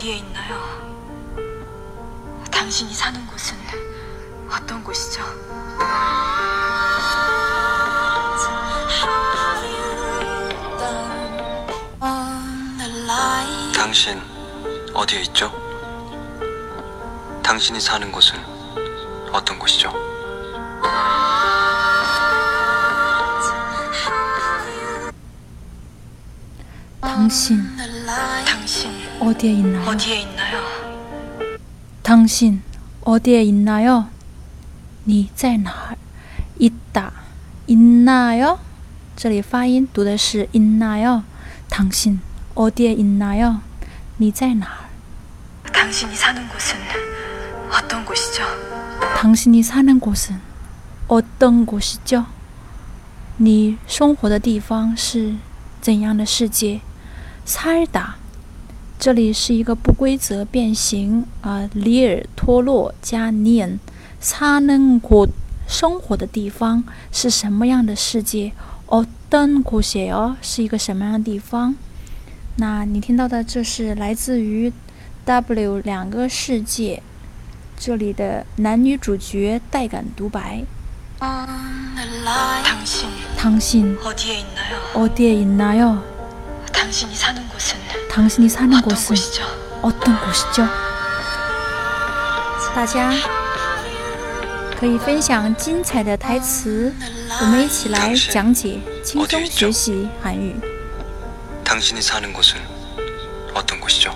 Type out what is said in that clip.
어디에 있나요? 당신이 사는 곳은 어떤 곳이죠? 당신 어디에 있죠? 당신이 사는 곳은 어떤 곳이죠? 당신 당신 어디에 있나요? 어디에 있나요? 당신 어디에 있나요? 你在哪儿? 있다, 있나요? 这里发音读的是 있나요? 당신 어디에 있나요? 你在哪儿? 당신이 사는 곳은 어떤 곳이죠? 당신이 사는 곳은 어떤 곳이죠? 你生活的地方是怎样的世界？ 살다， 这里是一个不规则变形啊，里尔脱落加 nian，사는 곳，生活的地方是什么样的世界？어떤곳이요是一个什么样的地方？那你听到的这是来自于 W 两个世界这里的男女主角带感独白。 당신 당신 어디에 있나요? 어디에 있나요? 당신이 사는 곳은 당신이 사는 어떤 곳은 곳이죠? 어떤 곳이죠? 大家可以分享精彩的台词，我们一起来讲解，轻松学习韩语。 당신이 사는 곳은 어떤 곳이죠?